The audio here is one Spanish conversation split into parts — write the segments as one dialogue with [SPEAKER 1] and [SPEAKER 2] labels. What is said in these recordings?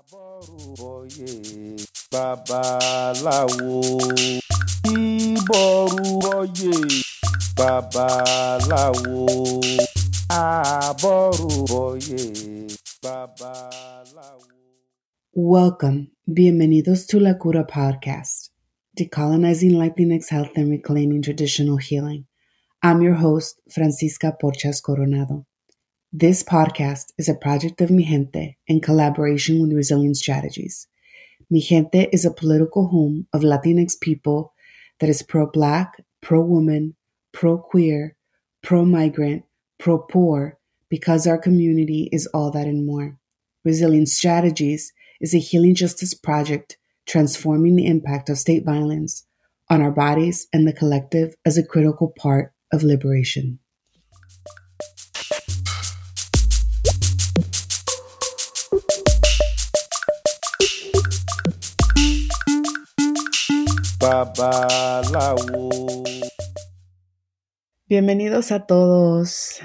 [SPEAKER 1] Àbọ̀rùbọ̀yè babaláwo ìbọ̀rùbọ̀yè babaláwo àbọ̀rùbọ̀yè babaláwo.
[SPEAKER 2] Welcome. Bienvenidos to La Cura Podcast, decolonizing Latinx health and reclaiming traditional healing. I'm your host, Francisca Porchas Coronado. This podcast is a project of Mi Gente in collaboration with Resilient Strategies. Mi Gente is a political home of Latinx people that is pro Black, pro woman, pro queer, pro migrant, pro poor, because our community is all that and more. Resilient Strategies is a healing justice project transforming the impact of state violence on our bodies and the collective as a critical part of liberation. Bienvenidos a todos.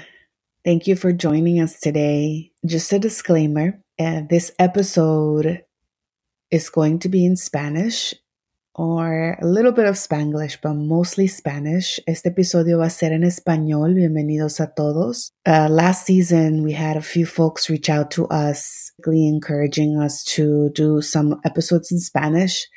[SPEAKER 2] Thank you for joining us today. Just a disclaimer uh, this episode is going to be in Spanish or a little bit of Spanglish, but mostly Spanish. Este episodio va a ser en español. Bienvenidos a todos. Uh, last season, we had a few folks reach out to us, encouraging us to do some episodes in Spanish.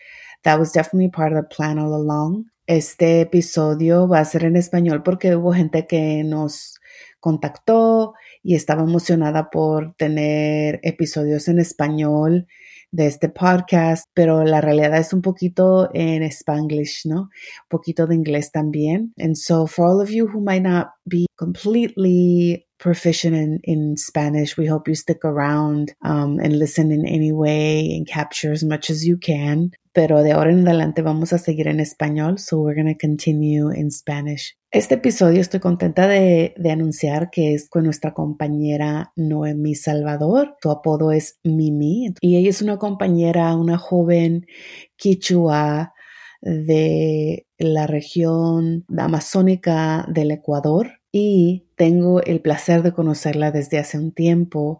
[SPEAKER 2] That was definitely part of the plan all along. Este episodio va a ser en español porque hubo gente que nos contactó y estaba emocionada por tener episodios en español de este podcast, pero la realidad es un poquito en Spanglish, ¿no? Un poquito de inglés también. And so for all of you who might not be completely proficient in, in Spanish, we hope you stick around um, and listen in any way and capture as much as you can. Pero de ahora en adelante vamos a seguir en español, so we're going to continue in Spanish. Este episodio estoy contenta de, de, anunciar que es con nuestra compañera Noemi Salvador. Su apodo es Mimi y ella es una compañera, una joven quichua de la región amazónica del Ecuador y tengo el placer de conocerla desde hace un tiempo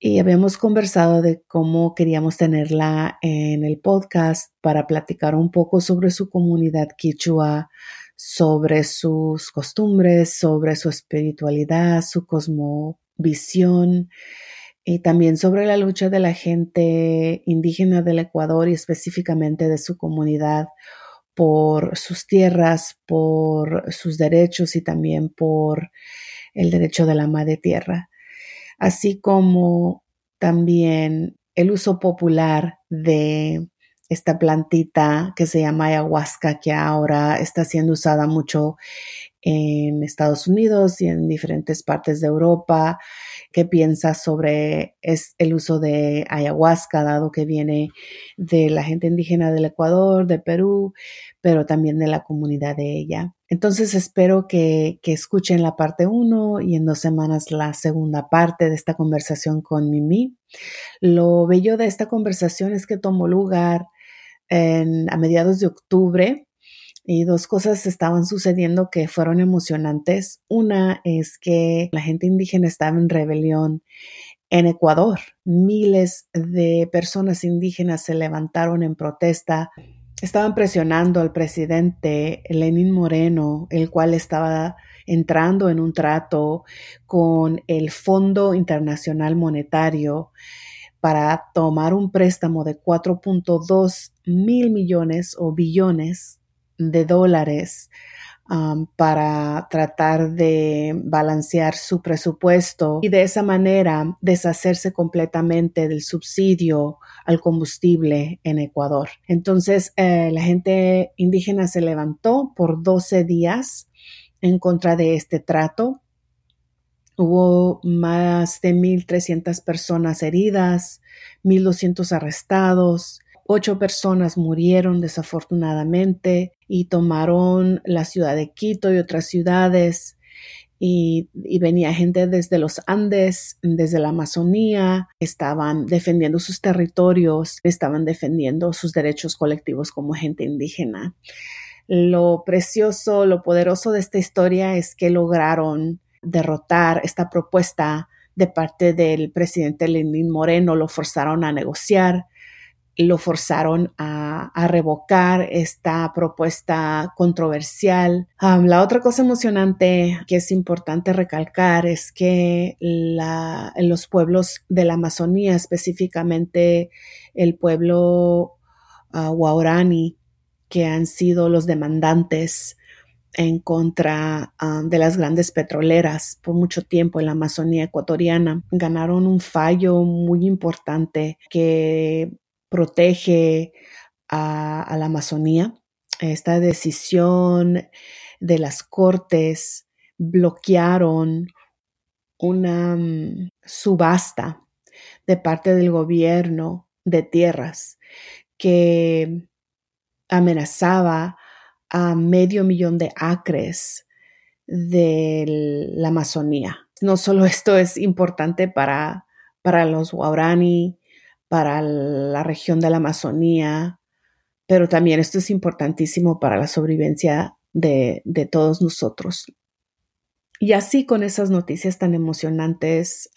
[SPEAKER 2] y habíamos conversado de cómo queríamos tenerla en el podcast para platicar un poco sobre su comunidad quichua, sobre sus costumbres, sobre su espiritualidad, su cosmovisión y también sobre la lucha de la gente indígena del Ecuador y específicamente de su comunidad por sus tierras, por sus derechos y también por el derecho de la madre tierra, así como también el uso popular de esta plantita que se llama ayahuasca, que ahora está siendo usada mucho en Estados Unidos y en diferentes partes de Europa. ¿Qué piensas sobre es el uso de ayahuasca, dado que viene de la gente indígena del Ecuador, de Perú, pero también de la comunidad de ella? Entonces espero que, que escuchen la parte 1 y en dos semanas la segunda parte de esta conversación con Mimi. Lo bello de esta conversación es que tomó lugar en, a mediados de octubre y dos cosas estaban sucediendo que fueron emocionantes. Una es que la gente indígena estaba en rebelión en Ecuador. Miles de personas indígenas se levantaron en protesta. Estaban presionando al presidente Lenin Moreno, el cual estaba entrando en un trato con el Fondo Internacional Monetario para tomar un préstamo de 4.2 mil millones o billones de dólares um, para tratar de balancear su presupuesto y de esa manera deshacerse completamente del subsidio al combustible en Ecuador. Entonces, eh, la gente indígena se levantó por 12 días en contra de este trato. Hubo más de 1.300 personas heridas, 1.200 arrestados, Ocho personas murieron desafortunadamente y tomaron la ciudad de Quito y otras ciudades. Y, venía gente desde los Andes, desde la Amazonía, estaban defendiendo sus territorios, estaban defendiendo sus derechos colectivos como gente indígena. Lo precioso, lo poderoso de esta historia es que lograron derrotar esta propuesta de parte del presidente Lenín Moreno, lo forzaron a negociar, lo forzaron a, revocar esta propuesta controversial. la otra cosa emocionante que es importante recalcar es que los pueblos de la Amazonía, específicamente el pueblo uh, que han sido los demandantes en contra de las grandes petroleras por mucho tiempo en la Amazonía ecuatoriana. Ganaron un fallo muy importante que protege a, la Amazonía. Esta decisión de las cortes bloquearon una mm, subasta de parte del gobierno de tierras que amenazaba a medio millón de acres de la Amazonía. No solo esto es importante para, para los Guarani, para la región de la Amazonía, pero también esto es importantísimo para la sobrevivencia de, todos nosotros. Y así con esas noticias tan emocionantes,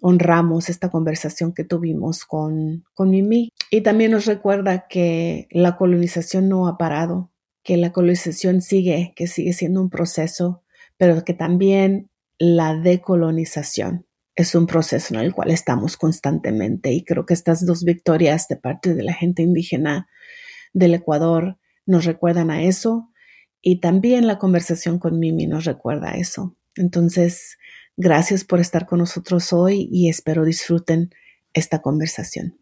[SPEAKER 2] honramos esta conversación que tuvimos con, con Mimi. Y también nos recuerda que la colonización no ha parado, que la colonización sigue, que sigue siendo un proceso, pero que también la decolonización es un proceso en el cual estamos constantemente y creo que estas dos victorias de parte de la gente indígena del Ecuador nos recuerdan a eso y también la conversación con Mimi nos recuerda a eso. Entonces, gracias por estar con nosotros hoy y espero disfruten esta conversación.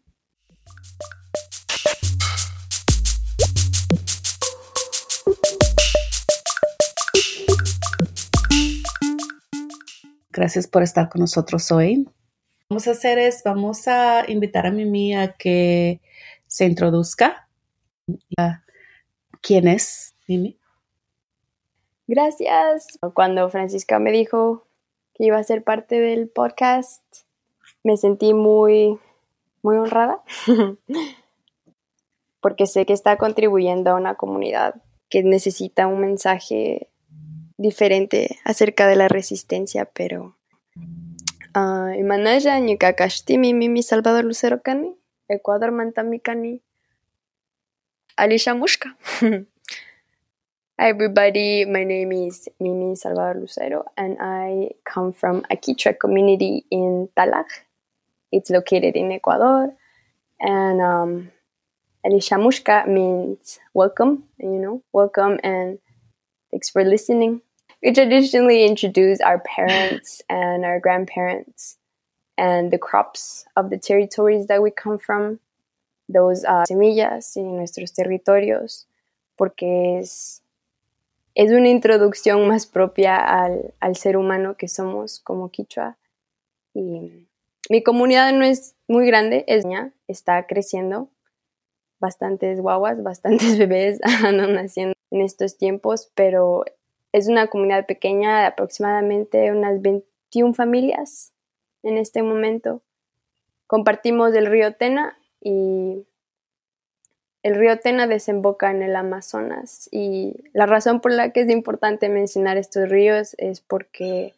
[SPEAKER 2] Gracias por estar con nosotros hoy. Vamos a hacer es, vamos a invitar a Mimi a que se introduzca. ¿Quién es Mimi?
[SPEAKER 3] Gracias. Cuando Francisca me dijo que iba a ser parte del podcast, me sentí muy, muy honrada porque sé que está contribuyendo a una comunidad que necesita un mensaje diferente acerca de la resistencia, pero uh, Imanaya Ñukakashtimi Mimi Salvador Lucero Cani, Ecuador Mantami Cani, Alicia Mushka. Hi everybody, my name is Mimi Salvador Lucero and I come from Aquichua community in Talag. It's located in Ecuador and um, Alicia Mushka means welcome, you know, welcome and thanks for listening we traditionally introduce our parents and our grandparents and the crops of the territories that we come from, those uh, semillas en nuestros territorios, porque es, es una introducción más propia al, al ser humano que somos como Quichua. Y mi comunidad no es muy grande, es niña, está creciendo. Bastantes guaguas, bastantes bebés andan naciendo en estos tiempos, pero es una comunidad pequeña de aproximadamente unas 21 familias en este momento. Compartimos el río Tena y el río Tena desemboca en el Amazonas y la razón por la que es importante mencionar estos ríos es porque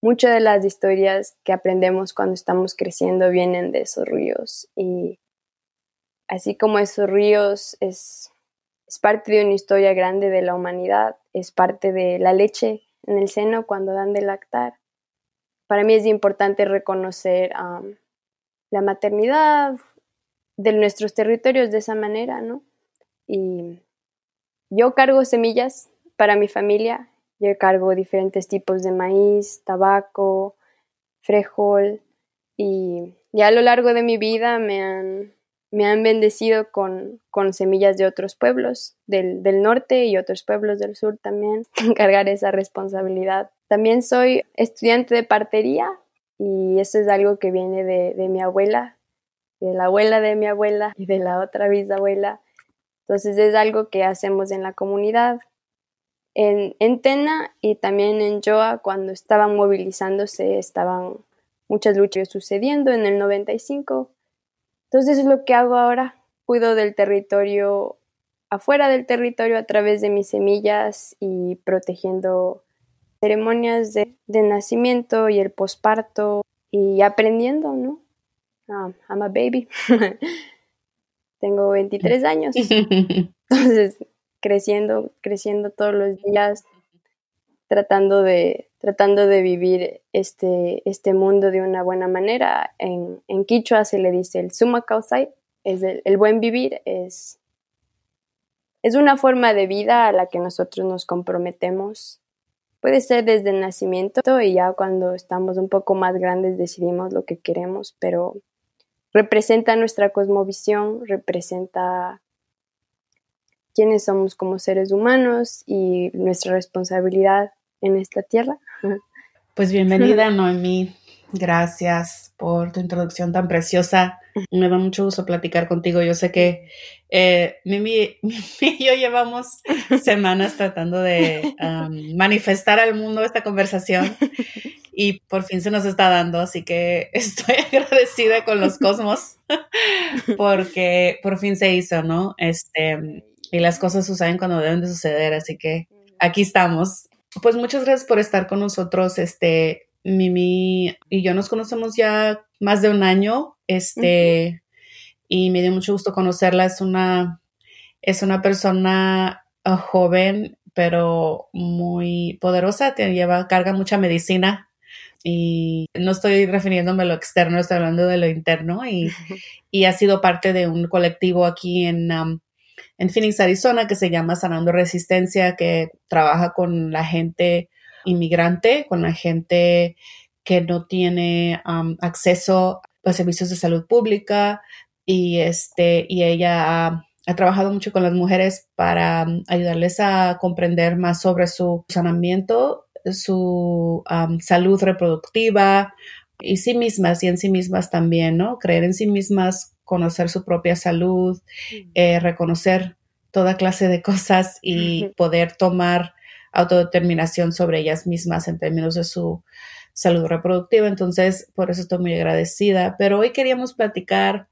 [SPEAKER 3] muchas de las historias que aprendemos cuando estamos creciendo vienen de esos ríos y así como esos ríos es es parte de una historia grande de la humanidad, es parte de la leche en el seno cuando dan de lactar. Para mí es importante reconocer la maternidad de nuestros territorios de esa manera, ¿no? Y yo cargo semillas para mi familia, yo cargo diferentes tipos de maíz, tabaco, frijol, y ya a lo largo de mi vida me han me han bendecido con, con semillas de otros pueblos del, del, norte y otros pueblos del sur también, cargar esa responsabilidad. También soy estudiante de partería y eso es algo que viene de, de mi abuela, de la abuela de mi abuela y de la otra bisabuela. Entonces es algo que hacemos en la comunidad. En, en Tena y también en Joa, cuando estaban movilizándose, estaban muchas luchas sucediendo en el 95 entonces es lo que hago ahora. Cuido del territorio afuera del territorio a través de mis semillas y protegiendo ceremonias de, nacimiento y el posparto y aprendiendo, ¿no? Um, I'm a baby. Tengo 23 años. Entonces, creciendo, creciendo todos los días, tratando de, tratando de vivir este, este mundo de una buena manera. En, en Quichua se le dice el suma causai, es el, el, buen vivir, es, es una forma de vida a la que nosotros nos comprometemos. Puede ser desde el nacimiento y ya cuando estamos un poco más grandes decidimos lo que queremos, pero representa nuestra cosmovisión, representa quiénes somos como seres humanos y nuestra responsabilidad en esta tierra.
[SPEAKER 2] Pues bienvenida, Noemí. Gracias por tu introducción tan preciosa. Me da mucho gusto platicar contigo. Yo sé que eh, Mimi, y yo llevamos semanas tratando de manifestar al mundo esta conversación y por fin se nos está dando, así que estoy agradecida con los cosmos porque por fin se hizo, ¿no? Este, y las cosas suceden cuando deben de suceder, así que aquí estamos. Pues muchas gracias por estar con nosotros, este, Mimi y yo nos conocemos ya más de un año, este, y me dio mucho gusto conocerla. Es una, es una persona uh, joven, pero muy poderosa, te lleva, carga mucha medicina y no estoy refiriéndome a lo externo, estoy hablando de lo interno y, y ha sido parte de un colectivo aquí en, um, en Phoenix, Arizona, que se llama Sanando Resistencia, que trabaja con la gente inmigrante, con la gente que no tiene um, acceso a servicios de salud pública y este y ella ha, trabajado mucho con las mujeres para um, ayudarles a comprender más sobre su sanamiento, su um, salud reproductiva y sí mismas y en sí mismas también, ¿no? Creer en sí mismas, conocer su propia salud, eh, reconocer toda clase de cosas y poder tomar autodeterminación sobre ellas mismas en términos de su salud reproductiva. Entonces, por eso estoy muy agradecida. Pero hoy queríamos platicar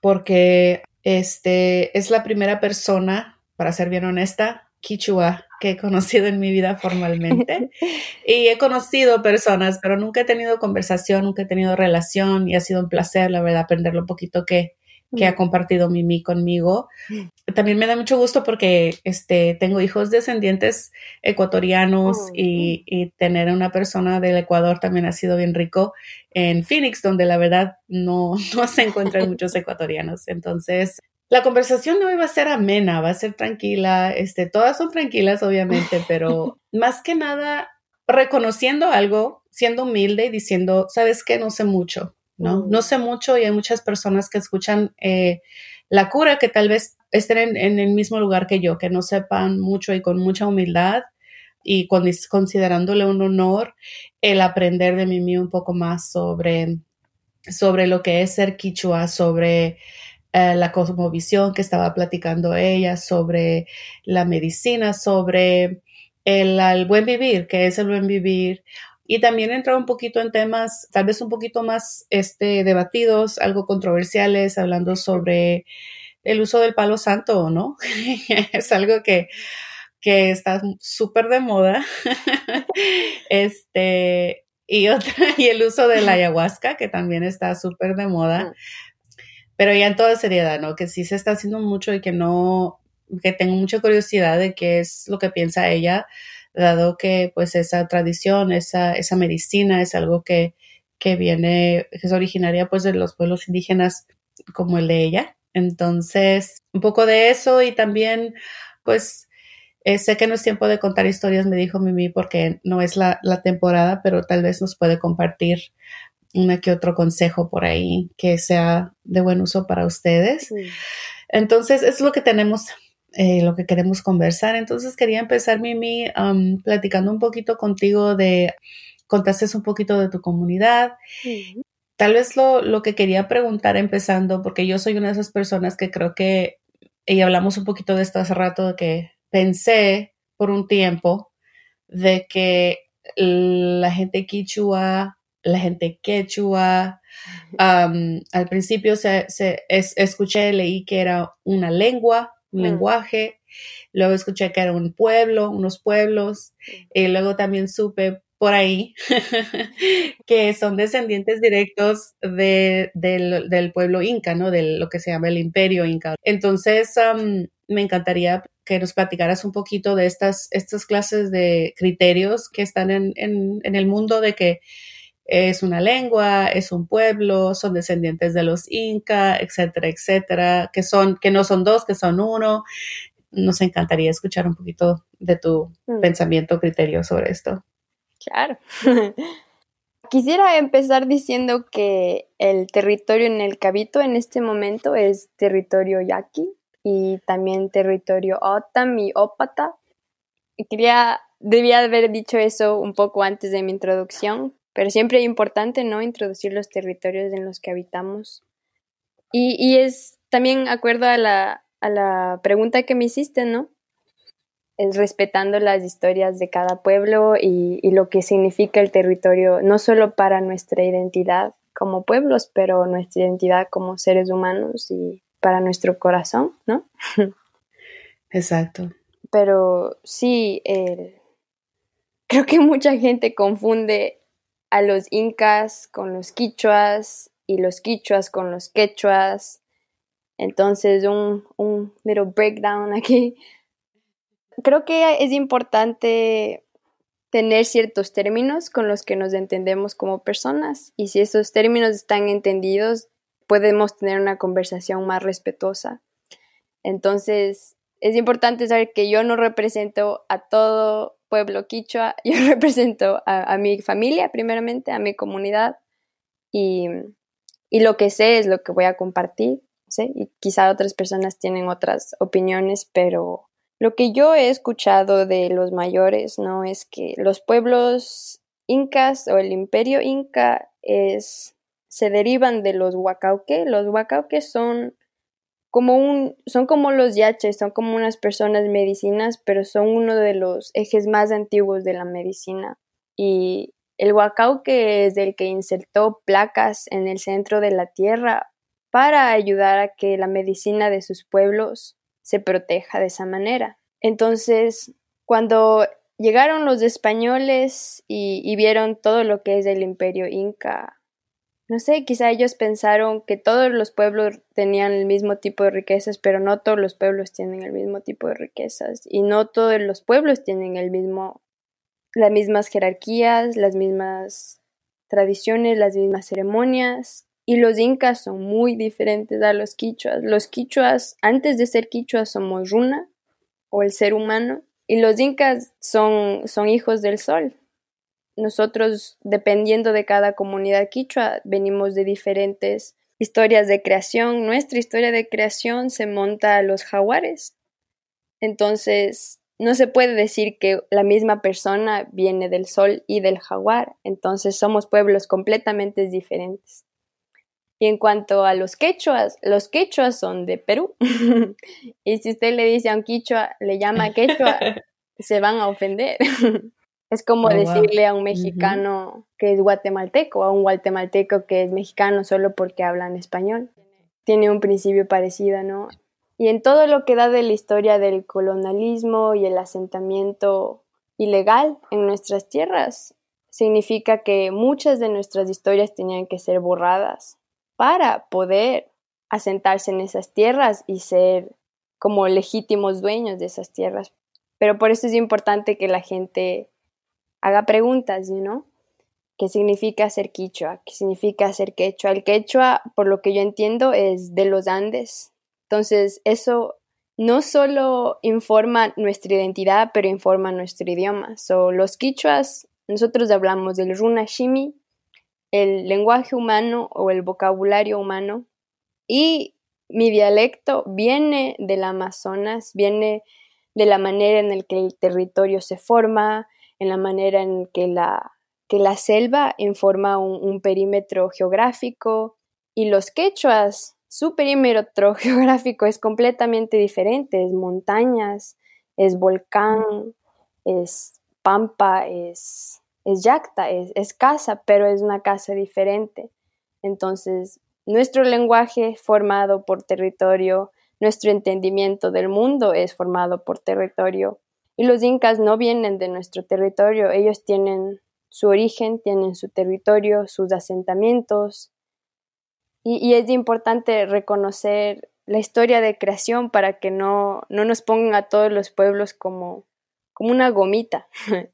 [SPEAKER 2] porque este es la primera persona, para ser bien honesta, quichua que he conocido en mi vida formalmente. y he conocido personas, pero nunca he tenido conversación, nunca he tenido relación y ha sido un placer, la verdad, aprender lo poquito que, que ha compartido Mimi conmigo. También me da mucho gusto porque este, tengo hijos descendientes ecuatorianos oh, y, y, tener a una persona del Ecuador también ha sido bien rico en Phoenix, donde la verdad no, no se encuentran muchos ecuatorianos. Entonces, la conversación no iba a ser amena, va a ser tranquila. Este, todas son tranquilas, obviamente, pero más que nada reconociendo algo, siendo humilde y diciendo, sabes que no sé mucho ¿no? No sé mucho y hay muchas personas que escuchan eh, la cura que tal vez estén en, el mismo lugar que yo, que no sepan mucho y con mucha humildad y considerándole un honor el aprender de Mimi un poco más sobre, sobre lo que es ser quichua, sobre eh, la cosmovisión que estaba platicando ella, sobre la medicina, sobre el, el, buen vivir, que es el buen vivir, y también entrar un poquito en temas tal vez un poquito más este, debatidos, algo controversiales, hablando sobre el uso del palo santo, ¿no? es algo que, que está súper de moda. este, y otra, y el uso de la ayahuasca, que también está súper de moda. Pero ya en toda seriedad, ¿no? Que sí se está haciendo mucho y que no, que tengo mucha curiosidad de qué es lo que piensa ella dado que pues esa tradición, esa, esa medicina es algo que, que viene, que es originaria pues de los pueblos indígenas como el de ella. Entonces, un poco de eso y también pues eh, sé que no es tiempo de contar historias, me dijo Mimi, porque no es la, la temporada, pero tal vez nos puede compartir una que otro consejo por ahí que sea de buen uso para ustedes. Entonces, es lo que tenemos eh, lo que queremos conversar. Entonces quería empezar, Mimi, platicando un poquito contigo de, contaste un poquito de tu comunidad. Tal vez lo, lo, que quería preguntar empezando, porque yo soy una de esas personas que creo que, y hablamos un poquito de esto hace rato, de que pensé por un tiempo de que la gente quichua, la gente quechua, al principio se, se escuché, leí que era una lengua, un mm. lenguaje. Luego escuché que era un pueblo, unos pueblos. Y luego también supe por ahí que son descendientes directos de, del, del, pueblo inca, ¿no? De lo que se llama el imperio inca. Entonces, me encantaría que nos platicaras un poquito de estas, estas clases de criterios que están en, en, en el mundo de que es una lengua, es un pueblo, son descendientes de los inca, etcétera, etcétera, que son, que no son dos, que son uno. Nos encantaría escuchar un poquito de tu mm. pensamiento, criterio sobre esto.
[SPEAKER 3] Claro. Quisiera empezar diciendo que el territorio en el que habito en este momento es territorio yaqui y también territorio otam y ópata. Quería, debía haber dicho eso un poco antes de mi introducción, pero siempre es importante, ¿no? Introducir los territorios en los que habitamos. Y, y es también acuerdo a la, a la pregunta que me hiciste, ¿no? Es respetando las historias de cada pueblo y, y, lo que significa el territorio, no solo para nuestra identidad como pueblos, pero nuestra identidad como seres humanos y para nuestro corazón, ¿no?
[SPEAKER 2] Exacto.
[SPEAKER 3] Pero sí, creo que mucha gente confunde a los incas con los quichuas y los quichuas con los quechuas. Entonces, un, un little breakdown aquí. Creo que es importante tener ciertos términos con los que nos entendemos como personas y si esos términos están entendidos, podemos tener una conversación más respetuosa. Entonces, es importante saber que yo no represento a todo pueblo quichua, yo represento a, mi familia primeramente, a mi comunidad y, lo que sé es lo que voy a compartir. Y quizá otras personas tienen otras opiniones, pero lo que yo he escuchado de los mayores, ¿no? Es que los pueblos incas o el imperio inca es, se derivan de los huacauque. Los huacauque son como un, son como los yaches, son como unas personas medicinas, pero son uno de los ejes más antiguos de la medicina. Y el que es el que insertó placas en el centro de la tierra para ayudar a que la medicina de sus pueblos se proteja de esa manera. Entonces, cuando llegaron los españoles y, y vieron todo lo que es el imperio inca, no sé, quizá ellos pensaron que todos los pueblos tenían el mismo tipo de riquezas, pero no todos los pueblos tienen el mismo tipo de riquezas y no todos los pueblos tienen el mismo las mismas jerarquías, las mismas tradiciones, las mismas ceremonias y los incas son muy diferentes a los quichuas. Los quichuas, antes de ser quichuas, somos runa o el ser humano y los incas son, son hijos del sol, nosotros, dependiendo de cada comunidad quichua, venimos de diferentes historias de creación. Nuestra historia de creación se monta a los jaguares. Entonces, no se puede decir que la misma persona viene del sol y del jaguar. Entonces, somos pueblos completamente diferentes. Y en cuanto a los quechuas, los quechuas son de Perú. y si usted le dice a un quichua, le llama quechua, se van a ofender. Es como oh, decirle a un mexicano que es guatemalteco, a un guatemalteco que es mexicano solo porque hablan español. Tiene un principio parecido, ¿no? Y en todo lo que da de la historia del colonialismo y el asentamiento ilegal en nuestras tierras, significa que muchas de nuestras historias tenían que ser borradas para poder asentarse en esas tierras y ser como legítimos dueños de esas tierras. Pero por eso es importante que la gente haga preguntas, ¿no? ¿Qué significa ser quichua? ¿Qué significa ser quechua? El quechua, por lo que yo entiendo, es de los Andes. Entonces, eso no solo informa nuestra identidad, pero informa nuestro idioma. So, los quichuas, nosotros hablamos del runashimi, el lenguaje humano o el vocabulario humano, y mi dialecto viene del Amazonas, viene de la manera en la que el territorio se forma, en la manera en que la, que la selva informa un, perímetro geográfico y los quechuas, su perímetro geográfico es completamente diferente, es montañas, es volcán, es pampa, es, es yacta, es, es casa, pero es una casa diferente. Entonces, nuestro lenguaje formado por territorio, nuestro entendimiento del mundo es formado por territorio y los incas no vienen de nuestro territorio, ellos tienen su origen, tienen su territorio, sus asentamientos. Y, es importante reconocer la historia de creación para que no, no nos pongan a todos los pueblos como, como una gomita.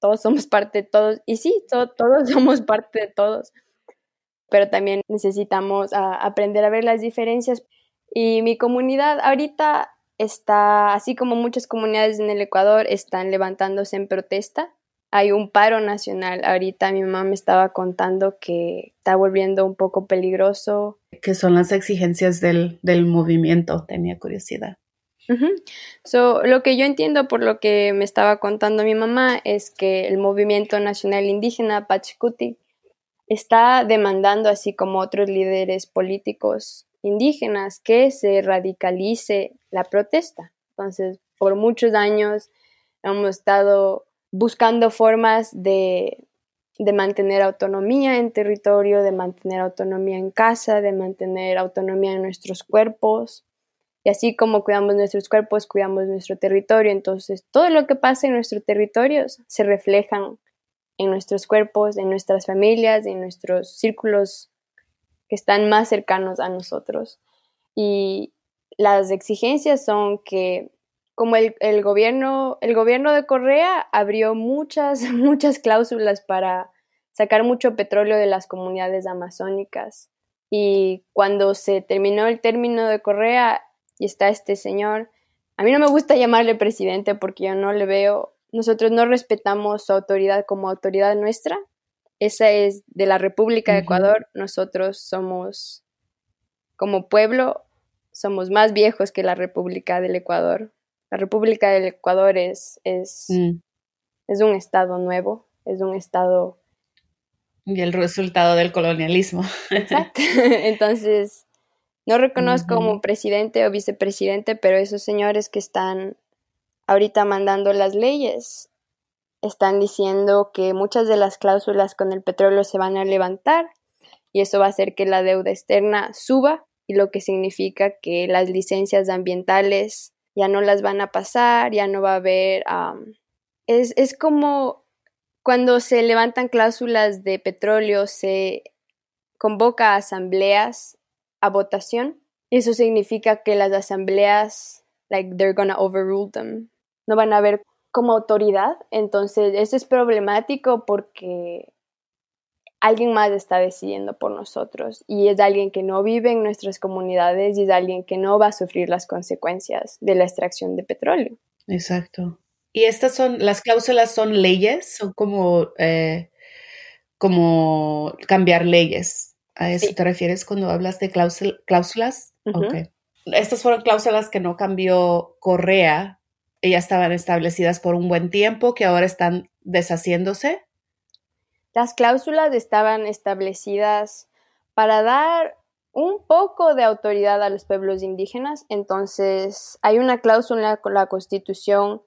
[SPEAKER 3] todos somos parte de todos. Y sí, todos somos parte de todos. Pero también necesitamos ah, aprender a ver las diferencias. Y mi comunidad ahorita está, así como muchas comunidades en el Ecuador, están levantándose en protesta. Hay un paro nacional. Ahorita mi mamá me estaba contando que está volviendo un poco peligroso.
[SPEAKER 2] ¿Qué son las exigencias del, del movimiento? Tenía curiosidad.
[SPEAKER 3] so, lo que yo entiendo por lo que me estaba contando mi mamá es que el movimiento nacional indígena Pachacuti está demandando, así como otros líderes políticos indígenas, que se radicalice la protesta. Entonces, por muchos años hemos estado buscando formas de, de mantener autonomía en territorio, de mantener autonomía en casa, de mantener autonomía en nuestros cuerpos. Y así como cuidamos nuestros cuerpos, cuidamos nuestro territorio. Entonces, todo lo que pasa en nuestros territorios se reflejan en nuestros cuerpos, en nuestras familias, en nuestros círculos que están más cercanos a nosotros. Y las exigencias son que como el, gobierno, el gobierno de Correa abrió muchas, muchas cláusulas para sacar mucho petróleo de las comunidades amazónicas. Y cuando se terminó el término de Correa y está este señor, a mí no me gusta llamarle presidente porque yo no le veo, nosotros no respetamos su autoridad como autoridad nuestra. Esa es de la República de Ecuador. Nosotros somos, como pueblo, somos más viejos que la República del Ecuador. La República del Ecuador es, es, mm. es un estado nuevo, es un estado...
[SPEAKER 2] Y el resultado del colonialismo.
[SPEAKER 3] Exacto. Entonces, no reconozco como presidente o vicepresidente, pero esos señores que están ahorita mandando las leyes están diciendo que muchas de las cláusulas con el petróleo se van a levantar y eso va a hacer que la deuda externa suba y lo que significa que las licencias ambientales ya no las van a pasar, ya no va a haber... es, es como cuando se levantan cláusulas de petróleo, se convoca a asambleas a votación. Eso significa que las asambleas, like, they're gonna overrule them. No van a haber como autoridad. Entonces, eso es problemático porque alguien más está decidiendo por nosotros y es alguien que no vive en nuestras comunidades y es alguien que no va a sufrir las consecuencias de la extracción de petróleo.
[SPEAKER 2] Exacto. Y estas son, las cláusulas son leyes, son como, eh, como cambiar leyes. ¿A eso te refieres cuando hablas de cláusulas? Estas fueron cláusulas que no cambió Correa ya estaban establecidas por un buen tiempo, que ahora están deshaciéndose?
[SPEAKER 3] Las cláusulas estaban establecidas para dar un poco de autoridad a los pueblos indígenas, entonces hay una cláusula con la Constitución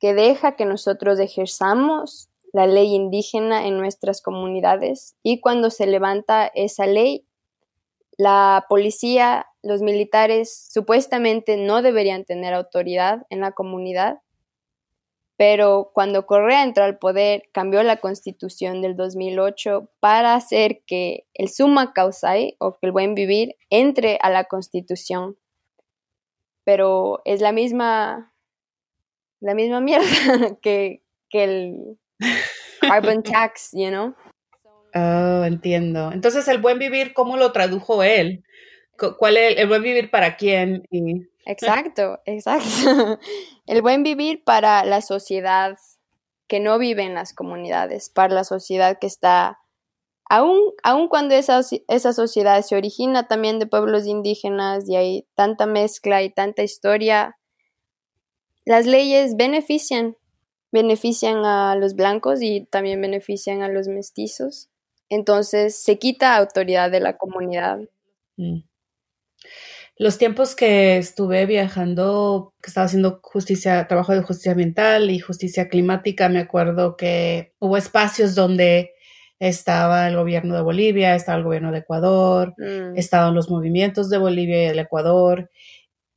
[SPEAKER 3] que deja que nosotros ejerzamos la ley indígena en nuestras comunidades y cuando se levanta esa ley, la policía los militares supuestamente no deberían tener autoridad en la comunidad, pero cuando Correa entró al poder cambió la constitución del 2008 para hacer que el summa causai o que el buen vivir entre a la constitución. Pero es la misma la misma mierda que, que el carbon tax, you know?
[SPEAKER 2] Oh, entiendo. Entonces, el buen vivir, ¿cómo lo tradujo él? ¿Cuál es el buen vivir para quién?
[SPEAKER 3] Exacto, exacto. El buen vivir para la sociedad que no vive en las comunidades, para la sociedad que está, aun, aun cuando esa, esa sociedad se origina también de pueblos indígenas y hay tanta mezcla y tanta historia, las leyes benefician, benefician a los blancos y también benefician a los mestizos. Entonces se quita autoridad de la comunidad. Mm.
[SPEAKER 2] Los tiempos que estuve viajando, que estaba haciendo justicia, trabajo de justicia ambiental y justicia climática, me acuerdo que hubo espacios donde estaba el gobierno de Bolivia, estaba el gobierno de Ecuador, mm. estaban los movimientos de Bolivia y el Ecuador.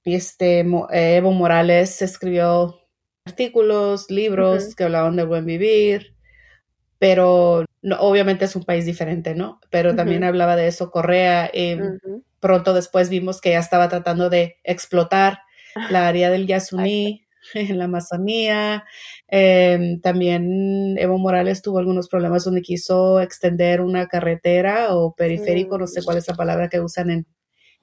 [SPEAKER 2] Y este eh, Evo Morales escribió artículos, libros que hablaban de buen vivir. pero no, obviamente es un país diferente, ¿no? Pero también hablaba de eso Correa.
[SPEAKER 3] Ujú.
[SPEAKER 2] Pronto después vimos que ya estaba tratando de explotar la área del Yasuní en la Amazonía. Eh, también Evo Morales tuvo algunos problemas donde quiso extender una carretera o periférico, no sé
[SPEAKER 3] Mm.
[SPEAKER 2] cuál es la palabra que usan en,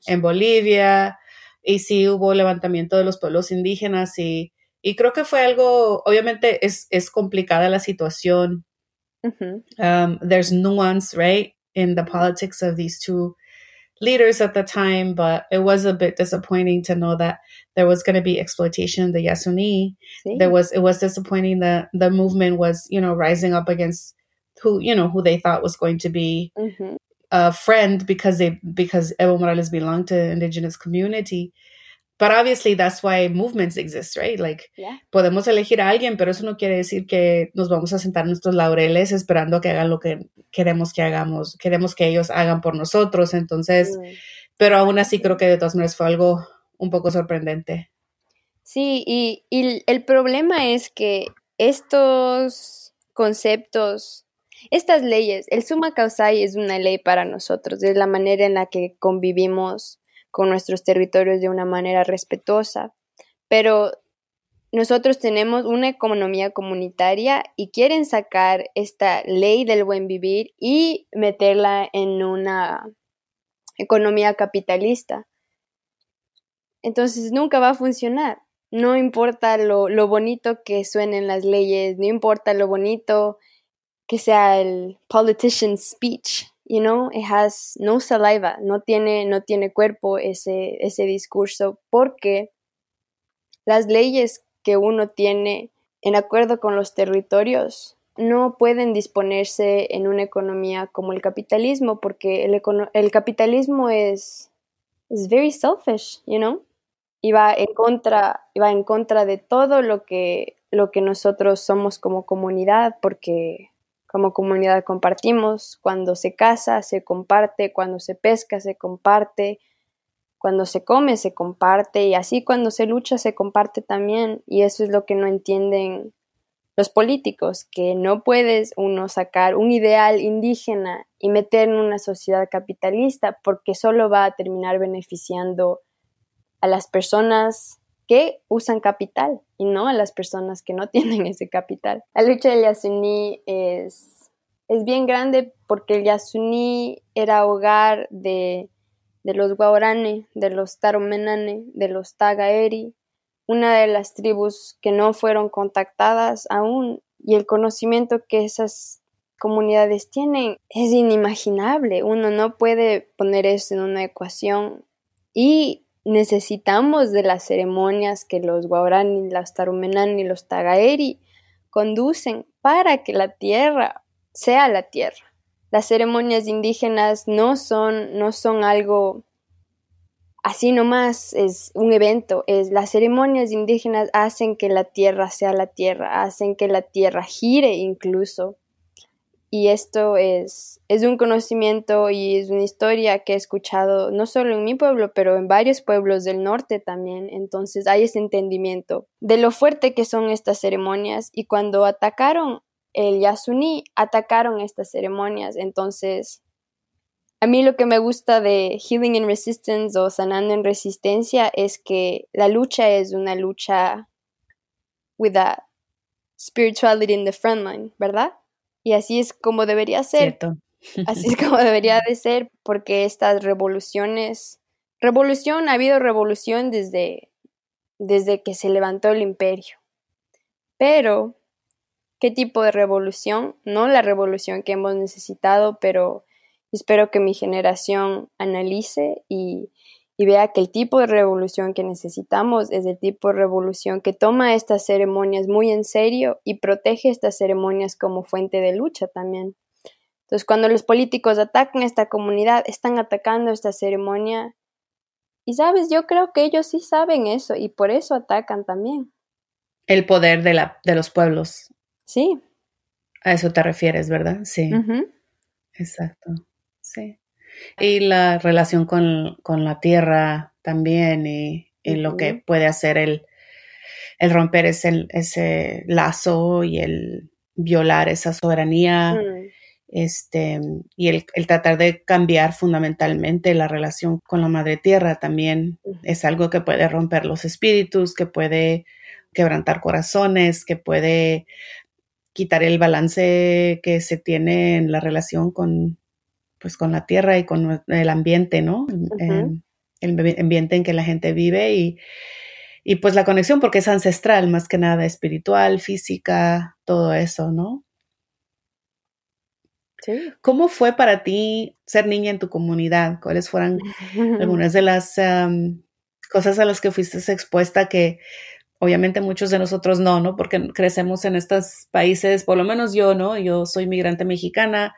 [SPEAKER 2] en Bolivia. Y sí hubo levantamiento de los pueblos indígenas y, y creo que fue algo, obviamente es, es complicada la situación. Um, there's nuance, right, in the politics of these two leaders at the time, but it was a bit disappointing to know that there was going to be exploitation of the Yasuni.
[SPEAKER 3] Sí.
[SPEAKER 2] There was it was disappointing that the movement was, you know, rising up against who, you know, who they thought was going to be
[SPEAKER 3] Ujú.
[SPEAKER 2] a friend because they because Evo Morales belonged to indigenous community. But obviously that's why movements exist, right? Like
[SPEAKER 3] Yeah.
[SPEAKER 2] podemos elegir a alguien, pero eso no quiere decir que nos vamos a sentar en nuestros laureles esperando que hagan lo que queremos que hagamos, queremos que ellos hagan por nosotros. Entonces,
[SPEAKER 3] Mm.
[SPEAKER 2] pero aún así creo que de todas maneras fue algo un poco sorprendente.
[SPEAKER 3] Sí, y, y el problema es que estos conceptos, estas leyes, el summa causai es una ley para nosotros, es la manera en la que convivimos con nuestros territorios de una manera respetuosa, pero nosotros tenemos una economía comunitaria y quieren sacar esta ley del buen vivir y meterla en una economía capitalista. Entonces nunca va a funcionar. No importa lo, bonito que suenen las leyes, no importa lo bonito que sea el politician's speech, you know, it has no saliva, no tiene, no tiene cuerpo ese, ese discurso, porque las leyes que uno tiene en acuerdo con los territorios no pueden disponerse en una economía como el capitalismo, porque el, el capitalismo es, es very selfish, you know, y va en contra, y en contra de todo lo que, lo que nosotros somos como comunidad, porque como comunidad compartimos, cuando se casa se comparte, cuando se pesca se comparte, cuando se come se comparte y así cuando se lucha se comparte también y eso es lo que no entienden los políticos, que no puedes uno sacar un ideal indígena y meter en una sociedad capitalista porque solo va a terminar beneficiando a las personas que usan capital y no a las personas que no tienen ese capital. La lucha del Yasuní es, es bien grande porque el Yasuní era hogar de, de los Guaurane, de los Taromenane, de los Tagaeri, una de las tribus que no fueron contactadas aún y el conocimiento que esas comunidades tienen es inimaginable. Uno no puede poner eso en una ecuación y necesitamos de las ceremonias que los Guaurani, los Tarumenani y los Tagaeri conducen para que la tierra sea la tierra. Las ceremonias indígenas no son, no son algo así nomás, es un evento. Es, las ceremonias indígenas hacen que la tierra sea la tierra, hacen que la tierra gire incluso. Y esto es, es un conocimiento y es una historia que he escuchado no solo en mi pueblo, pero en varios pueblos del norte también. Entonces hay ese entendimiento de lo fuerte que son estas ceremonias. Y cuando atacaron el Yasuní, atacaron estas ceremonias. Entonces, a mí lo que me gusta de Healing in Resistance o Sanando en Resistencia es que la lucha es una lucha with a spirituality in the front line, ¿verdad? Y así es como debería ser.
[SPEAKER 2] Cierto.
[SPEAKER 3] Así es como debería de ser, porque estas revoluciones, revolución, ha habido revolución desde, desde que se levantó el imperio. Pero, ¿qué tipo de revolución? No la revolución que hemos necesitado, pero espero que mi generación analice y, y vea que el tipo de revolución que necesitamos es el tipo de revolución que toma estas ceremonias muy en serio y protege estas ceremonias como fuente de lucha también. Entonces, cuando los políticos atacan a esta comunidad, están atacando esta ceremonia. Y sabes, yo creo que ellos sí saben eso y por eso atacan también.
[SPEAKER 2] El poder de, la, de los pueblos.
[SPEAKER 3] Sí.
[SPEAKER 2] A eso te refieres, ¿verdad? Sí.
[SPEAKER 3] Uh -huh.
[SPEAKER 2] Exacto. Sí. Y la relación con, con la tierra también y, y uh -huh. lo que puede hacer el, el romper ese, ese lazo y el, violar esa soberanía.
[SPEAKER 3] Mm,
[SPEAKER 2] Este, y el, el tratar de cambiar fundamentalmente la relación con la madre tierra también es algo que puede romper los espíritus, que puede quebrantar corazones, que puede quitar el balance que se tiene en la relación con, pues, con la tierra y con el ambiente, ¿no? El, el ambiente en que la gente vive y, y pues la conexión porque es ancestral, más que nada espiritual, física, todo eso, ¿no?
[SPEAKER 3] Sí.
[SPEAKER 2] ¿Cómo fue para ti ser niña en tu comunidad? ¿Cuáles fueron algunas de las um, cosas a las que fuiste expuesta que obviamente muchos de nosotros no, ¿no? Porque crecemos en estos países, por lo menos yo, ¿no? Yo soy migrante mexicana.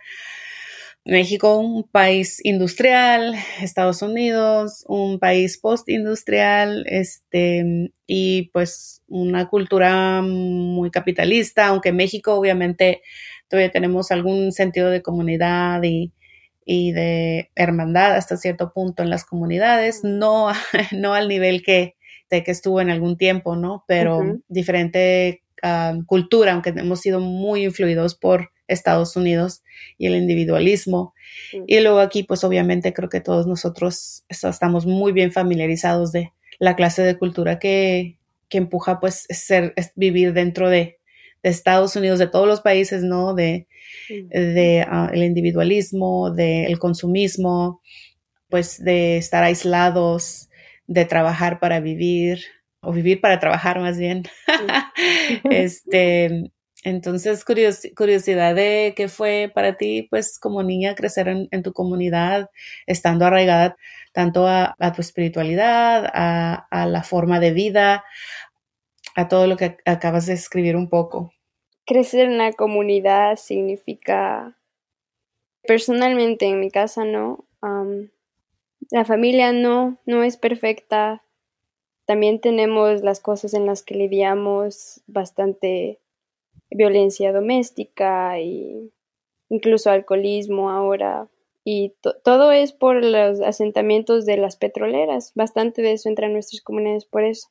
[SPEAKER 2] México, un país industrial, Estados Unidos, un país postindustrial, este, y pues una cultura muy capitalista, aunque México obviamente todavía tenemos algún sentido de comunidad y, y de hermandad hasta cierto punto en las comunidades, no, no al nivel que, de que estuvo en algún tiempo, ¿no? Pero diferente um, cultura, aunque hemos sido muy influidos por Estados Unidos y el individualismo. Y luego aquí, pues obviamente creo que todos nosotros estamos muy bien familiarizados de la clase de cultura que, que empuja pues ser, es vivir dentro de, de, Estados Unidos, de todos los países, ¿no? De,
[SPEAKER 3] Mm.
[SPEAKER 2] de uh, el individualismo, del consumismo, pues de estar aislados, de trabajar para vivir, o vivir para trabajar más bien. este, entonces, curios, curiosidad de qué fue para ti, pues como niña, crecer en, tu comunidad, estando arraigada tanto a, tu espiritualidad, a, la forma de vida, a todo lo que acabas de escribir un poco.
[SPEAKER 3] Crecer en la comunidad significa, personalmente en mi casa no, la familia no, no es perfecta. También tenemos las cosas en las que lidiamos bastante violencia doméstica y incluso alcoholismo ahora. Y to todo es por los asentamientos de las petroleras. Bastante de eso entra en nuestras comunidades por eso.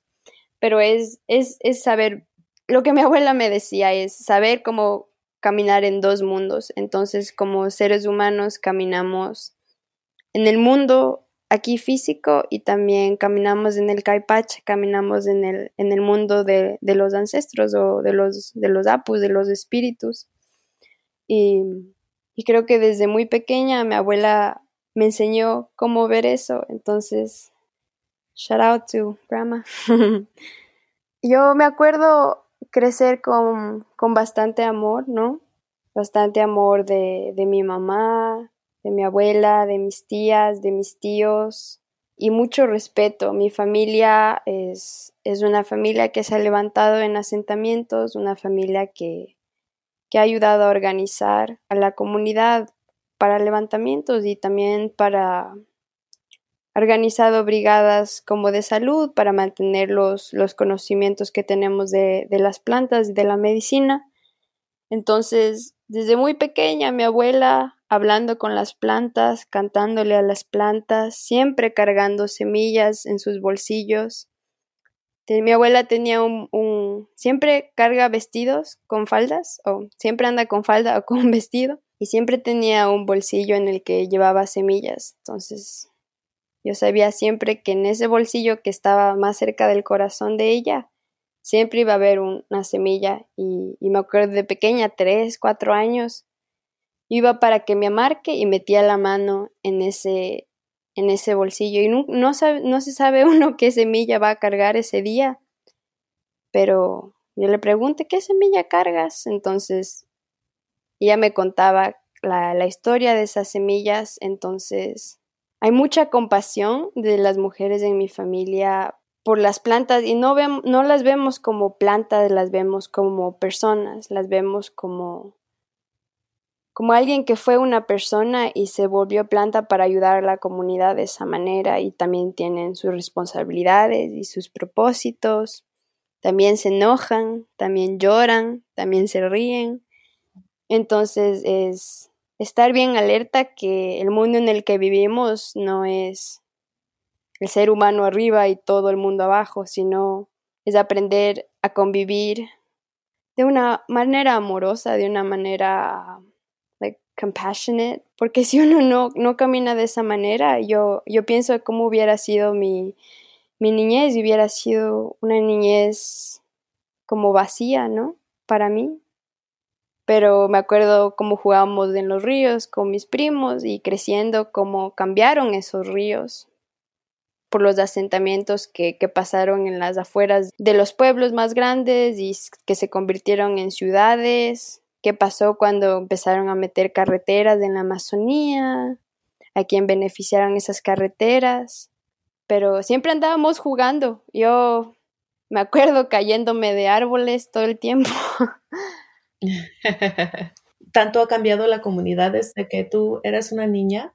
[SPEAKER 3] Pero es, es, es saber, lo que mi abuela me decía es saber cómo caminar en dos mundos. Entonces, como seres humanos, caminamos en el mundo aquí físico y también caminamos en el Caipach, caminamos en el, en el mundo de, de, los ancestros o de los, de los apus, de los espíritus. Y, y, creo que desde muy pequeña mi abuela me enseñó cómo ver eso. Entonces, shout out to grandma. Yo me acuerdo crecer con, con bastante amor, ¿no? Bastante amor de, de mi mamá, de mi abuela, de mis tías, de mis tíos y mucho respeto. Mi familia es, es una familia que se ha levantado en asentamientos, una familia que, que ha ayudado a organizar a la comunidad para levantamientos y también para organizado brigadas como de salud para mantener los, los conocimientos que tenemos de, de las plantas y de la medicina. Entonces, desde muy pequeña, mi abuela hablando con las plantas, cantándole a las plantas, siempre cargando semillas en sus bolsillos. Mi abuela tenía un, siempre carga vestidos con faldas, o siempre anda con falda o con vestido, y siempre tenía un bolsillo en el que llevaba semillas. Entonces, yo sabía siempre que en ese bolsillo que estaba más cerca del corazón de ella, siempre iba a haber un, una semilla. Y me acuerdo de pequeña, tres, cuatro años, iba para que me amarque y metía la mano en ese, en ese bolsillo. Y no, no, no, se sabe uno qué semilla va a cargar ese día, pero yo le pregunté, ¿qué semilla cargas? Entonces, ella me contaba la, la historia de esas semillas, entonces hay mucha compasión de las mujeres en mi familia por las plantas y no, no las vemos como plantas, las vemos como personas, las vemos como como alguien que fue una persona y se volvió planta para ayudar a la comunidad de esa manera y también tienen sus responsabilidades y sus propósitos, también se enojan, también lloran, también se ríen. Entonces es estar bien alerta que el mundo en el que vivimos no es el ser humano arriba y todo el mundo abajo, sino es aprender a convivir de una manera amorosa, de una manera compassionate, porque si uno no, no camina de esa manera, yo, yo pienso cómo hubiera sido mi, mi niñez, hubiera sido una niñez como vacía, ¿no? Para mí. Pero me acuerdo cómo jugábamos en los ríos con mis primos y creciendo, cómo cambiaron esos ríos por los asentamientos que, que, pasaron en las afueras de los pueblos más grandes y que se convirtieron en ciudades, qué pasó cuando empezaron a meter carreteras en la Amazonía, a quién beneficiaron esas carreteras, pero siempre andábamos jugando, yo me acuerdo cayéndome de árboles todo el tiempo.
[SPEAKER 2] ¿Tanto ha cambiado la comunidad desde que tú eras una niña?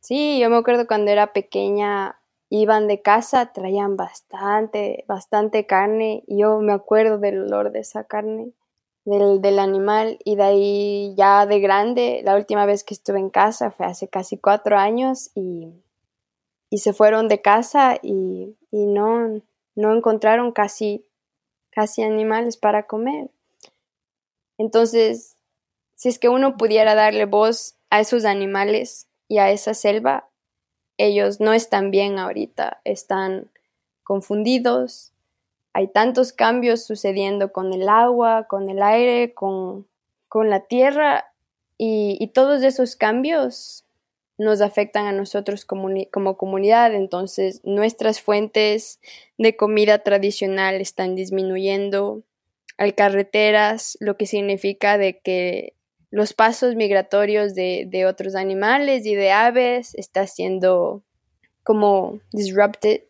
[SPEAKER 3] Sí, yo me acuerdo cuando era pequeña, iban de casa, traían bastante, bastante carne. Yo me acuerdo del olor de esa carne, del, del, animal. Y de ahí ya de grande, la última vez que estuve en casa fue hace casi cuatro años y, y se fueron de casa y, y no, no encontraron casi, casi animales para comer. Entonces, si es que uno pudiera darle voz a esos animales y a esa selva, ellos no están bien ahorita, están confundidos. Hay tantos cambios sucediendo con el agua, con el aire, con, con la tierra y, todos esos cambios nos afectan a nosotros como comunidad. Entonces nuestras fuentes de comida tradicional están disminuyendo. Hay carreteras, lo que significa de que los pasos migratorios de, de otros animales y de aves está siendo como disrupted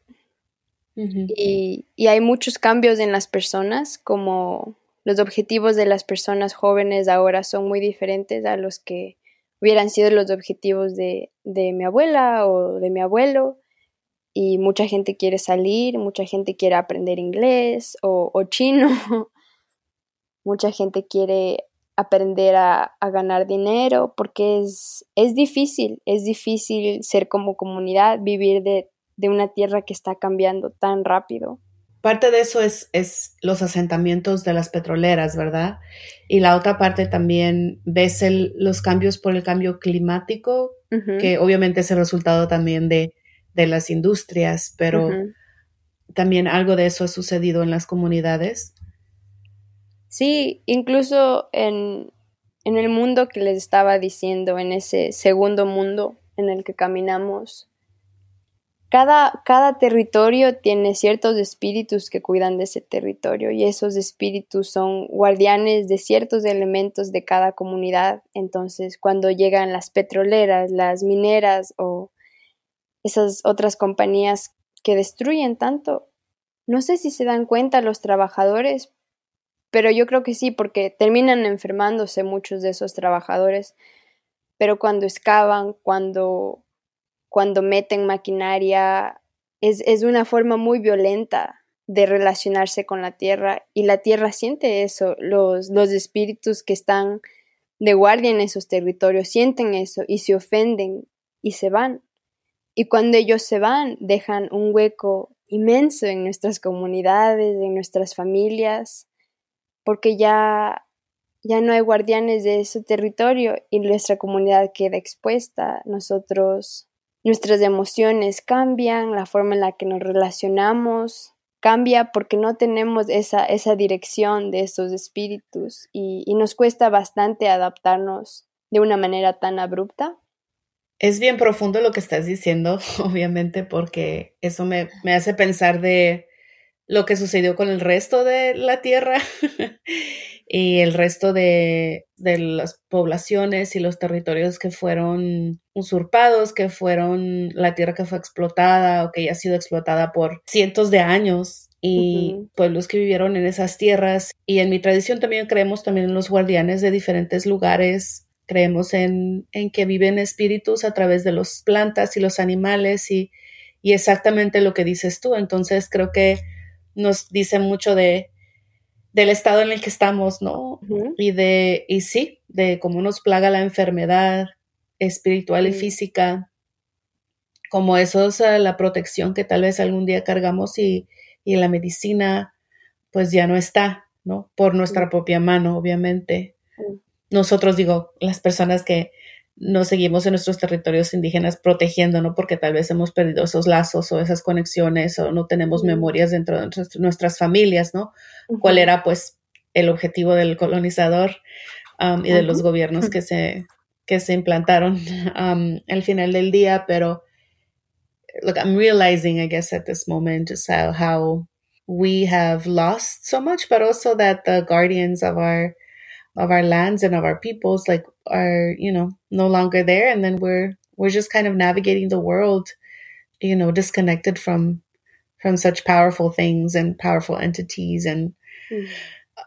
[SPEAKER 3] y, y, hay muchos cambios en las personas, como los objetivos de las personas jóvenes ahora son muy diferentes a los que hubieran sido los objetivos de, de mi abuela o de mi abuelo. Y mucha gente quiere salir, mucha gente quiere aprender inglés o, o chino, mucha gente quiere aprender a, a, ganar dinero, porque es, es difícil, es difícil ser como comunidad, vivir de, de, una tierra que está cambiando tan rápido.
[SPEAKER 2] Parte de eso es, es los asentamientos de las petroleras, ¿verdad? Y la otra parte también ves el, los cambios por el cambio climático, uh -huh. que obviamente es el resultado también de, de las industrias, pero uh -huh. también algo de eso ha sucedido en las comunidades.
[SPEAKER 3] Sí, incluso en, en el mundo que les estaba diciendo, en ese segundo mundo en el que caminamos, cada, cada, territorio tiene ciertos espíritus que cuidan de ese territorio y esos espíritus son guardianes de ciertos elementos de cada comunidad. Entonces, cuando llegan las petroleras, las mineras o esas otras compañías que destruyen tanto, no sé si se dan cuenta los trabajadores, pero yo creo que sí, porque terminan enfermándose muchos de esos trabajadores. Pero cuando excavan, cuando, cuando meten maquinaria, es, es una forma muy violenta de relacionarse con la tierra y la tierra siente eso, los, los espíritus que están de guardia en esos territorios sienten eso y se ofenden y se van. Y cuando ellos se van, dejan un hueco inmenso en nuestras comunidades, en nuestras familias, porque ya, ya no hay guardianes de ese territorio y nuestra comunidad queda expuesta. Nosotros, nuestras emociones cambian, la forma en la que nos relacionamos cambia porque no tenemos esa, esa dirección de esos espíritus y, y nos cuesta bastante adaptarnos de una manera tan abrupta.
[SPEAKER 2] Es bien profundo lo que estás diciendo, obviamente, porque eso me, me hace pensar de lo que sucedió con el resto de la tierra y el resto de, de, las poblaciones y los territorios que fueron usurpados, que fueron la tierra que fue explotada o que ya ha sido explotada por cientos de años y uh -huh. pueblos que vivieron en esas tierras. Y en mi tradición también creemos también en los guardianes de diferentes lugares. Creemos en, en que viven espíritus a través de las plantas y los animales y, y exactamente lo que dices tú. Entonces creo que nos dice mucho de del estado en el que estamos, ¿no? Uh -huh. Y de, y sí, de cómo nos plaga la enfermedad espiritual uh -huh. y física, como eso es la protección que tal vez algún día cargamos y, y la medicina pues ya no está. ¿no? Por nuestra propia mano, obviamente. Nosotros, digo, las personas que nos seguimos en nuestros territorios indígenas protegiendo, ¿no? Porque tal vez hemos perdido esos lazos o esas conexiones o no tenemos memorias dentro de nuestras- familias, ¿no? ¿Cuál era, pues, el objetivo del colonizador um, y de los gobiernos que se, que se implantaron um, al final del día? Pero, look, I'm realizing, I guess, at this moment, just how, how we have lost so much, but also that the guardians of our of our lands and of our peoples like are you know no longer there and then we're we're just kind of navigating the world you know disconnected from from such powerful things and powerful entities and
[SPEAKER 3] Mm.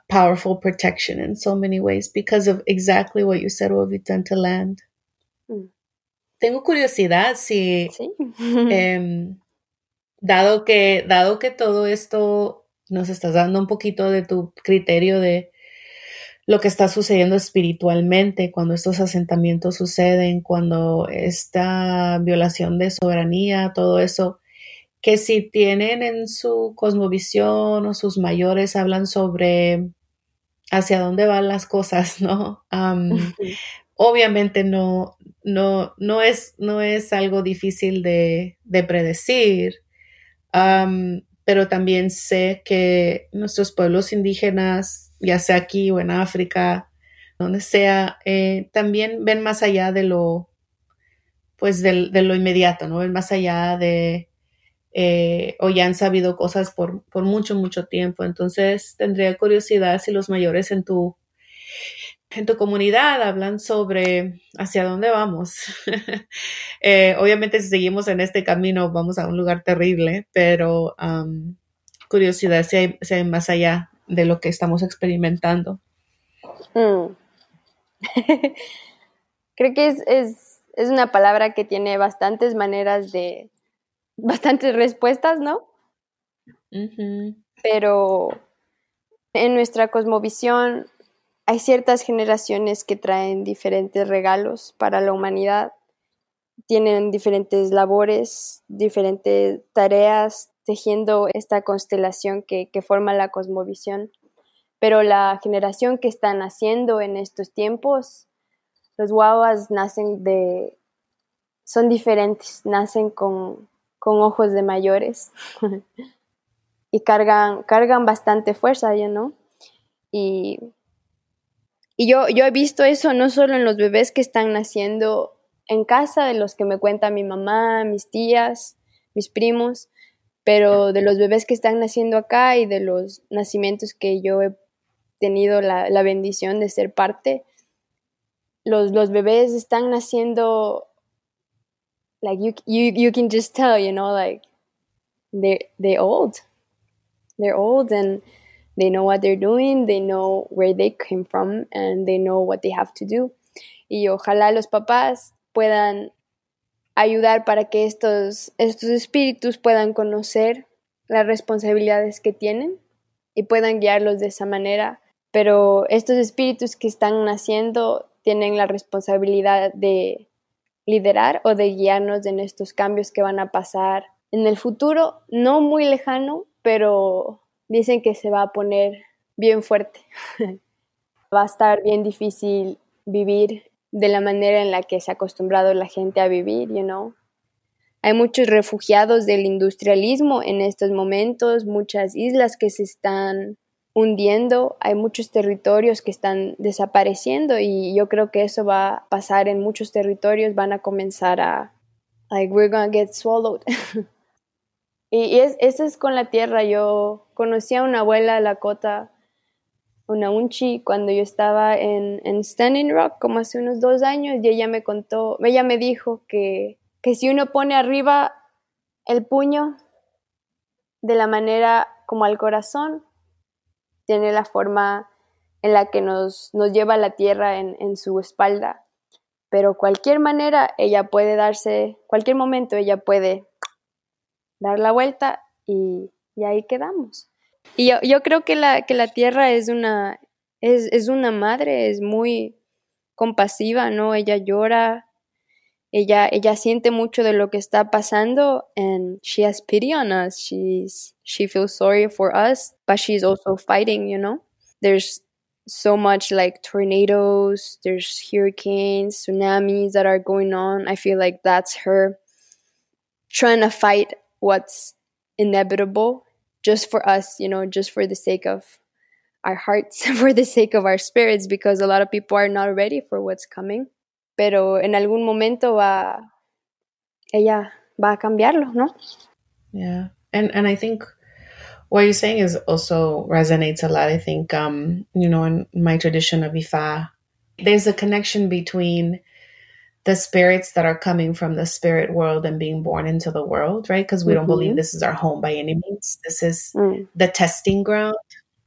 [SPEAKER 2] powerful protection in so many ways because of exactly what you said what we've done to land
[SPEAKER 3] Mm.
[SPEAKER 2] tengo curiosidad si
[SPEAKER 3] Sí.
[SPEAKER 2] Em, dado que, dado que todo esto nos estás dando un poquito de tu criterio de lo que está sucediendo espiritualmente cuando estos asentamientos suceden, cuando esta violación de soberanía, todo eso, que si tienen en su cosmovisión o sus mayores hablan sobre hacia dónde van las cosas, ¿no? Am, obviamente no, no, no, es, no es algo difícil de, de predecir, pero también sé que nuestros pueblos indígenas, ya sea aquí o en África, donde sea, eh, también ven más allá de lo, pues de lo inmediato, ¿no? Ven más allá de, eh, o ya han sabido cosas por, por mucho, mucho tiempo. Entonces, tendría curiosidad si los mayores en tu, en tu comunidad hablan sobre hacia dónde vamos. Eh, obviamente, si seguimos en este camino, vamos a un lugar terrible, pero curiosidad si hay, si hay más allá de lo que estamos experimentando.
[SPEAKER 3] Mm. Creo que es, es, es una palabra que tiene bastantes maneras de, bastantes respuestas, ¿no? Pero en nuestra cosmovisión hay ciertas generaciones que traen diferentes regalos para la humanidad, tienen diferentes labores, diferentes tareas, tejiendo esta constelación que, que forma la cosmovisión. Pero la generación que está naciendo en estos tiempos, los guaguas nacen de, son diferentes, nacen con, con ojos de mayores y cargan, cargan bastante fuerza, ¿ya no? Y, y yo, yo he visto eso no solo en los bebés que están naciendo en casa, de los que me cuenta mi mamá, mis tías, mis primos, pero de los bebés que están naciendo acá y de los nacimientos que yo he tenido la, la bendición de ser parte, los, los bebés están naciendo, like you, you, you can just tell, you know, like they're, they're old. They're old and they know what they're doing, they know where they came from and they know what they have to do. Y ojalá los papás puedan ayudar para que estos, estos espíritus puedan conocer las responsabilidades que tienen y puedan guiarlos de esa manera. Pero estos espíritus que están naciendo tienen la responsabilidad de liderar o de guiarnos en estos cambios que van a pasar en el futuro, no muy lejano, pero dicen que se va a poner bien fuerte. va a estar bien difícil vivir de la manera en la que se ha acostumbrado la gente a vivir, you know. Hay muchos refugiados del industrialismo en estos momentos, muchas islas que se están hundiendo, hay muchos territorios que están desapareciendo y yo creo que eso va a pasar en muchos territorios, van a comenzar a, like, we're gonna get swallowed. y, es, eso es con la tierra. Yo conocí a una abuela Lakota, una unchi, cuando yo estaba en, en Standing Rock, como hace unos dos años, y ella me contó, ella me dijo que, que si uno pone arriba el puño de la manera como al corazón, tiene la forma en la que nos, nos lleva la tierra en, en, su espalda. Pero cualquier manera, ella puede darse, cualquier momento ella puede dar la vuelta y, y ahí quedamos. Y yo, yo, creo que la, que la tierra es una, es, es una madre, es muy compasiva, ¿no? Ella llora, ella, ella siente mucho de lo que está pasando and she has pity on us. She's, she feels sorry for us, but she's also fighting, you know? there's so much like tornadoes, there's hurricanes, tsunamis that are going on. I feel like that's her trying to fight what's inevitable just for us, you know, just for the sake of our hearts, for the sake of our spirits, because a lot of people are not ready for what's coming. Pero en algún momento va, ella va a cambiarlo, ¿no?
[SPEAKER 2] Yeah. And and I think what you're saying is also resonates a lot. I think um, you know, in my tradition of Ifa, there's a connection between the spirits that are coming from the spirit world and being born into the world, right? Because we mm-hmm. don't believe this is our home by any means. This is mm. the testing ground.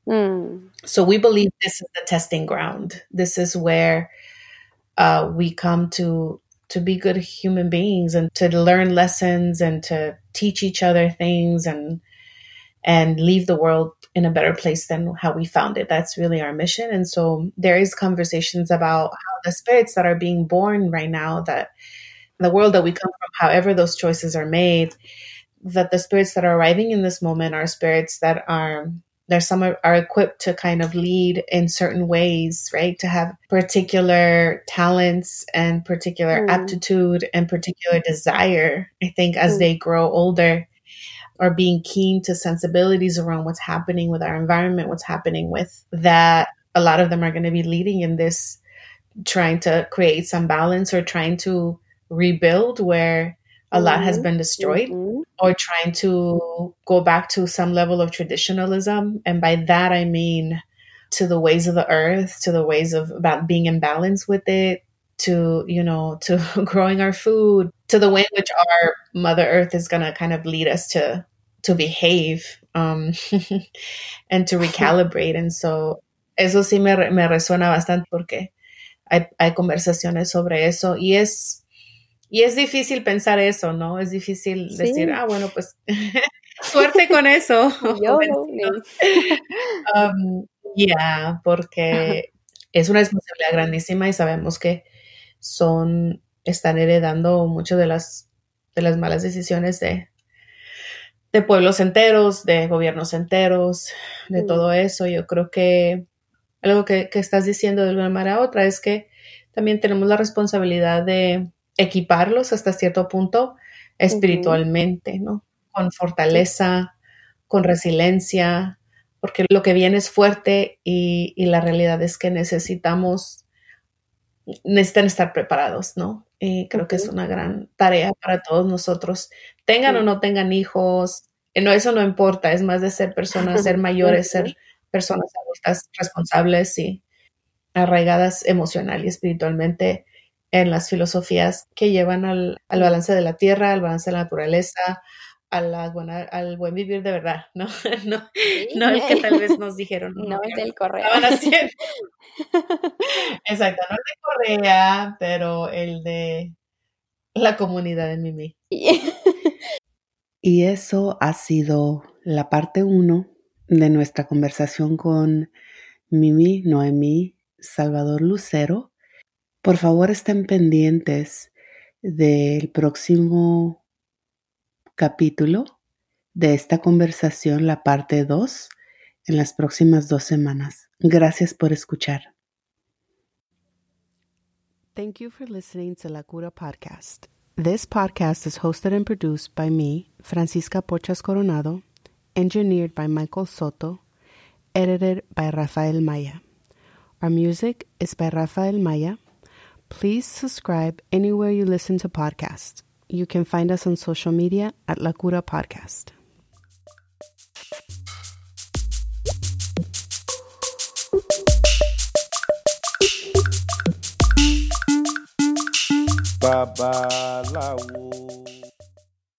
[SPEAKER 2] Mm. So we believe this is the testing ground. This is where uh, we come to to be good human beings and to learn lessons and to teach each other things and and leave the world in a better place than how we found it. That's really our mission. And so there is conversations about how the spirits that are being born right now, that the world that we come from, however those choices are made, that the spirits that are arriving in this moment are spirits that are there's some are, are equipped to kind of lead in certain ways, right? To have particular talents and particular mm. aptitude and particular desire. I think as mm. they grow older, or being keen to sensibilities around what's happening with our environment, what's happening with that. A lot of them are going to be leading in this, trying to create some balance or trying to rebuild where a lot has mm-hmm. been destroyed mm-hmm. or trying to go back to some level of traditionalism. And by that, I mean to the ways of the earth, to the ways of about being in balance with it, to you know to growing our food to the way in which our mother earth is going to kind of lead us to to behave um, and to recalibrate and so eso sí me, me resuena bastante porque hay, hay conversaciones sobre eso y es y es difícil pensar eso, ¿no? Es difícil sí. decir, ah, bueno, pues suerte con eso. Yo, um, yeah, porque es una responsabilidad grandísima y sabemos que son, están heredando muchas de las, de las malas decisiones de, de pueblos enteros, de gobiernos enteros, de mm. todo eso. Yo creo que algo que, que, estás diciendo de una manera u otra es que también tenemos la responsabilidad de equiparlos hasta cierto punto espiritualmente, ¿no? Con fortaleza, con resiliencia, porque lo que viene es fuerte y, y la realidad es que necesitamos necesitan estar preparados, ¿no? Y creo que es una gran tarea para todos nosotros, tengan o no tengan hijos, eh, no, eso no importa, es más de ser personas, ser mayores, ser personas adultas responsables y arraigadas emocional y espiritualmente en las filosofías que llevan al, al balance de la tierra, al balance de la naturaleza, a la buena, al buen vivir de verdad, ¿no? No, no el que tal vez nos dijeron.
[SPEAKER 3] No, el del correo.
[SPEAKER 2] Exacto, no el de Correa, pero el de la comunidad de Mimi. y eso ha sido la parte uno de nuestra conversación con Mimi, Noemí, Salvador Lucero. Por favor, estén pendientes del próximo capítulo de esta conversación, la parte 2, en las próximas dos semanas. Gracias por escuchar. Thank you for listening to La Cura Podcast. This podcast is hosted and produced by me, Francisca Pochas Coronado, engineered by Michael Soto, edited by Rafael Maya. Our music is by Rafael Maya. Please subscribe anywhere you listen to podcasts. You can find us on social media at La Cura Podcast.